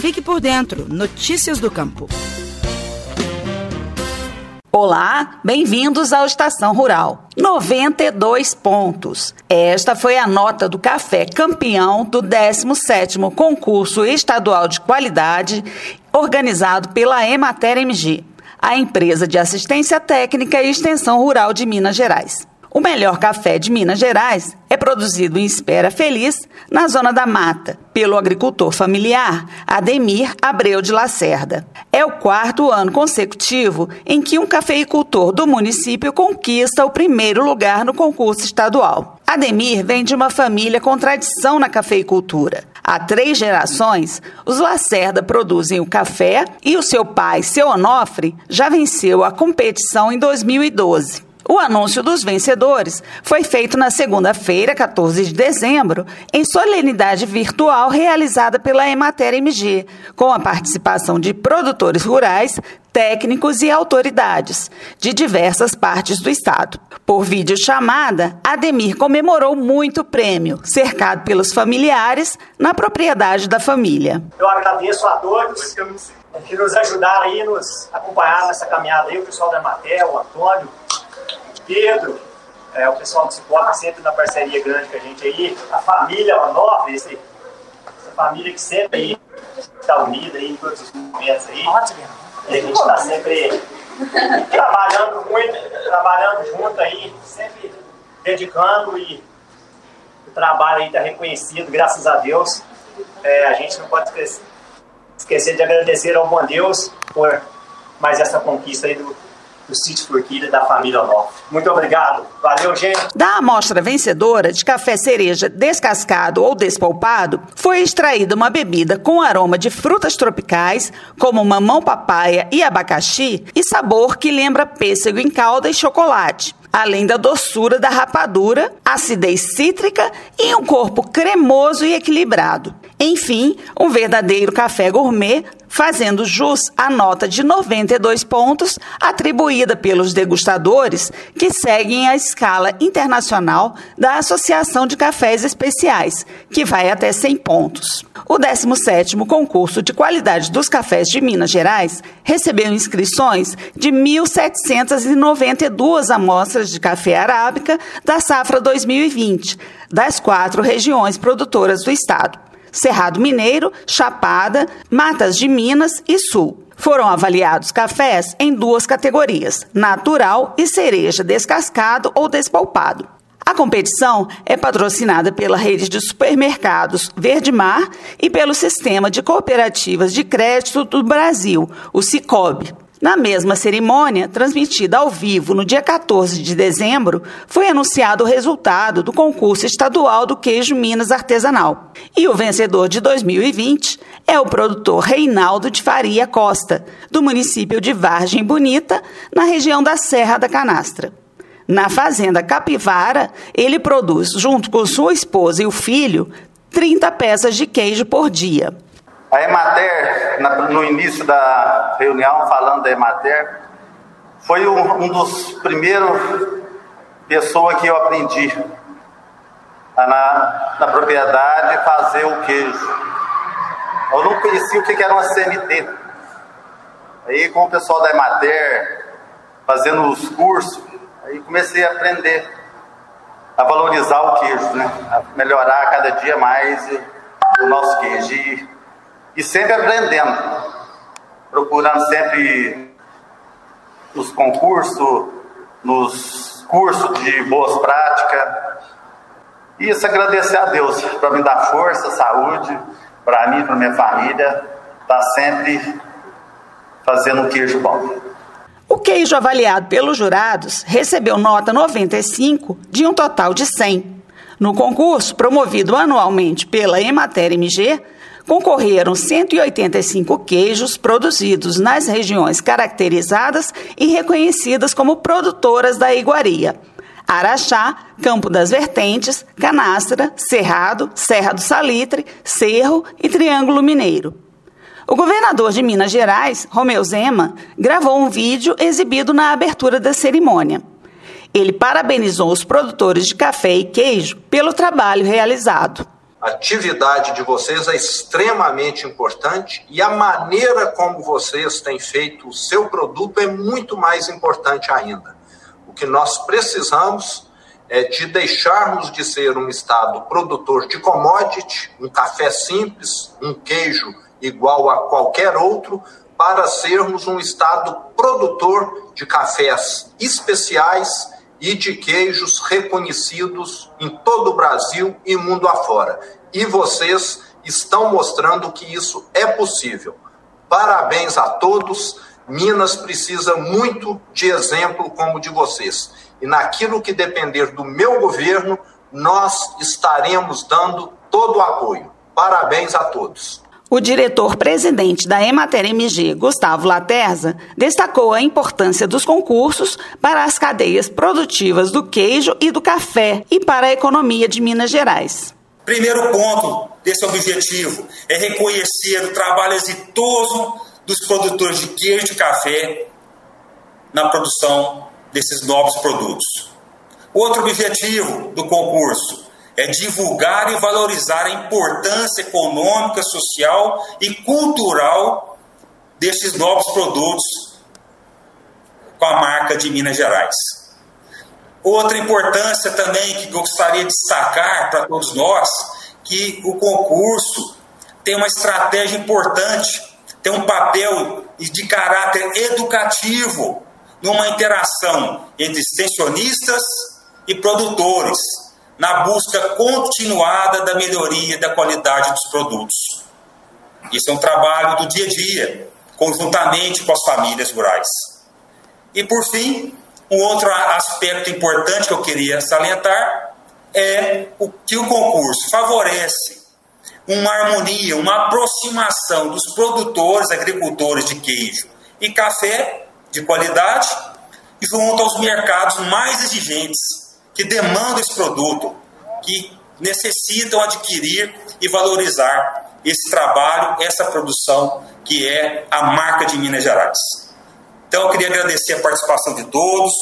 Fique por dentro. Notícias do Campo. Olá, bem-vindos ao Estação Rural. 92 pontos. Esta foi a nota do café campeão do 17º concurso estadual de qualidade organizado pela Emater MG, a empresa de assistência técnica e extensão rural de Minas Gerais. O melhor café de Minas Gerais é produzido em Espera Feliz, na Zona da Mata, pelo agricultor familiar Ademir Abreu de Lacerda. É o quarto ano consecutivo em que um cafeicultor do município conquista o primeiro lugar no concurso estadual. Ademir vem de uma família com tradição na cafeicultura. Há três gerações, os Lacerda produzem o café e o seu pai, seu Onofre, já venceu a competição em 2012. O anúncio dos vencedores foi feito na segunda-feira, 14 de dezembro, em solenidade virtual realizada pela Emater MG, com a participação de produtores rurais, técnicos e autoridades de diversas partes do estado. Por videochamada, Ademir comemorou muito o prêmio, cercado pelos familiares na propriedade da família. Eu agradeço a todos que nos ajudaram aí, nos acompanharam nessa caminhada aí, o pessoal da Emater, o Antônio, Pedro, é, o pessoal do suporte sempre na parceria grande com a gente aí, a família Onofre, esse, essa família que sempre aí está unida aí em todos os momentos aí. Ótimo. E a gente está sempre trabalhando muito, trabalhando junto aí, sempre dedicando e o trabalho aí está reconhecido, graças a Deus. É, a gente não pode esquecer, esquecer de agradecer ao bom Deus por mais essa conquista aí do do Sítio Forquilha da família Onofre. Muito obrigado. Valeu, gente. Da amostra vencedora de café cereja descascado ou despolpado, foi extraída uma bebida com aroma de frutas tropicais, como mamão papaya e abacaxi, e sabor que lembra pêssego em calda e chocolate além da doçura da rapadura, acidez cítrica e um corpo cremoso e equilibrado. Enfim, um verdadeiro café gourmet, fazendo jus à nota de 92 pontos atribuída pelos degustadores que seguem a escala internacional da Associação de Cafés Especiais, que vai até 100 pontos. O 17º concurso de qualidade dos cafés de Minas Gerais recebeu inscrições de 1.792 amostras de café arábica da safra 2020, das quatro regiões produtoras do estado. Cerrado Mineiro, Chapada, Matas de Minas e Sul. Foram avaliados cafés em duas categorias: natural e cereja descascado ou despolpado. A competição é patrocinada pela rede de supermercados Verde Mar e pelo Sistema de Cooperativas de Crédito do Brasil, o Cicobi. Na mesma cerimônia, transmitida ao vivo no dia 14 de dezembro, foi anunciado o resultado do concurso estadual do queijo Minas Artesanal. E o vencedor de 2020 é o produtor Reinaldo de Faria Costa, do município de Vargem Bonita, na região da Serra da Canastra. Na fazenda Capivara, ele produz, junto com sua esposa e o filho, 30 peças de queijo por dia. A Emater, no início da reunião, falando da Emater, foi um, dos primeiros pessoas que eu aprendi na, na propriedade fazer o queijo. Eu não conhecia o que era uma CMT. Aí com o pessoal da Emater, fazendo os cursos, aí comecei a aprender a valorizar o queijo, né? a melhorar cada dia mais o nosso queijo. E sempre aprendendo, procurando sempre nos concursos, nos cursos de boas práticas. E isso agradecer a Deus para me dar força, saúde, para mim, para minha família, tá sempre fazendo um queijo bom. O queijo avaliado pelos jurados recebeu nota 95 de um total de 100. No concurso, promovido anualmente pela Emater MG, concorreram 185 queijos produzidos nas regiões caracterizadas e reconhecidas como produtoras da iguaria. Araxá, Campo das Vertentes, Canastra, Cerrado, Serra do Salitre, Cerro e Triângulo Mineiro. O governador de Minas Gerais, Romeu Zema, gravou um vídeo exibido na abertura da cerimônia. Ele parabenizou os produtores de café e queijo pelo trabalho realizado. A atividade de vocês é extremamente importante e a maneira como vocês têm feito o seu produto é muito mais importante ainda. O que nós precisamos é de deixarmos de ser um estado produtor de commodity, um café simples, um queijo igual a qualquer outro, para sermos um estado produtor de cafés especiais e de queijos reconhecidos em todo o Brasil e mundo afora. E vocês estão mostrando que isso é possível. Parabéns a todos. Minas precisa muito de exemplo como de vocês. E naquilo que depender do meu governo, nós estaremos dando todo o apoio. Parabéns a todos. O diretor-presidente da Emater MG, Gustavo Laterza, destacou a importância dos concursos para as cadeias produtivas do queijo e do café e para a economia de Minas Gerais. Primeiro ponto desse objetivo é reconhecer o trabalho exitoso dos produtores de queijo e café na produção desses novos produtos. Outro objetivo do concurso é divulgar e valorizar a importância econômica, social e cultural desses novos produtos com a marca de Minas Gerais. Outra importância também que gostaria de destacar para todos nós, que o concurso tem uma estratégia importante, tem um papel de caráter educativo numa interação entre extensionistas e produtores, na busca continuada da melhoria da qualidade dos produtos. Isso é um trabalho do dia a dia, conjuntamente com as famílias rurais. E por fim, um outro aspecto importante que eu queria salientar é o que o concurso favorece uma harmonia, uma aproximação dos produtores, agricultores de queijo e café de qualidade junto aos mercados mais exigentes que demandam esse produto, que necessitam adquirir e valorizar esse trabalho, essa produção que é a marca de Minas Gerais. Então eu queria agradecer a participação de todos,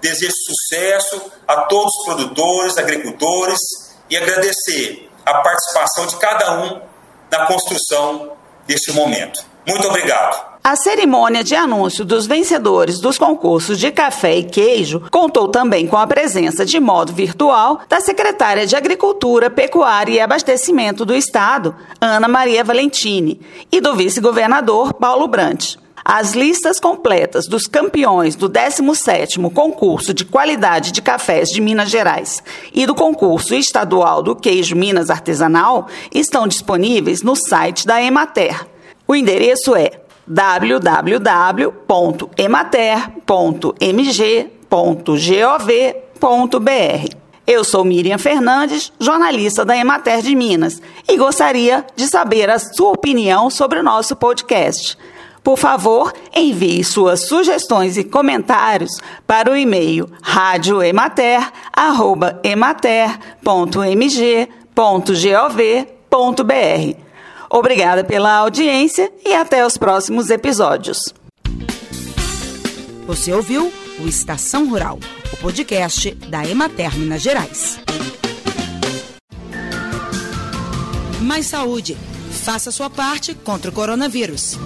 desejo sucesso a todos os produtores, agricultores e agradecer a participação de cada um na construção deste momento. Muito obrigado. A cerimônia de anúncio dos vencedores dos concursos de café e queijo contou também com a presença de modo virtual da secretária de Agricultura, Pecuária e Abastecimento do Estado, Ana Maria Valentini, e do vice-governador Paulo Brant. As listas completas dos campeões do 17º concurso de qualidade de cafés de Minas Gerais e do concurso estadual do queijo Minas Artesanal estão disponíveis no site da Emater. O endereço é www.emater.mg.gov.br. Eu sou Miriam Fernandes, jornalista da Emater de Minas, e gostaria de saber a sua opinião sobre o nosso podcast. Por favor, envie suas sugestões e comentários para o e-mail radioemater.emater.mg.gov.br. Obrigada pela audiência e até os próximos episódios. Você ouviu o Estação Rural, o podcast da Emater Minas Gerais. Mais saúde. Faça sua parte contra o coronavírus.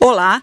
Olá,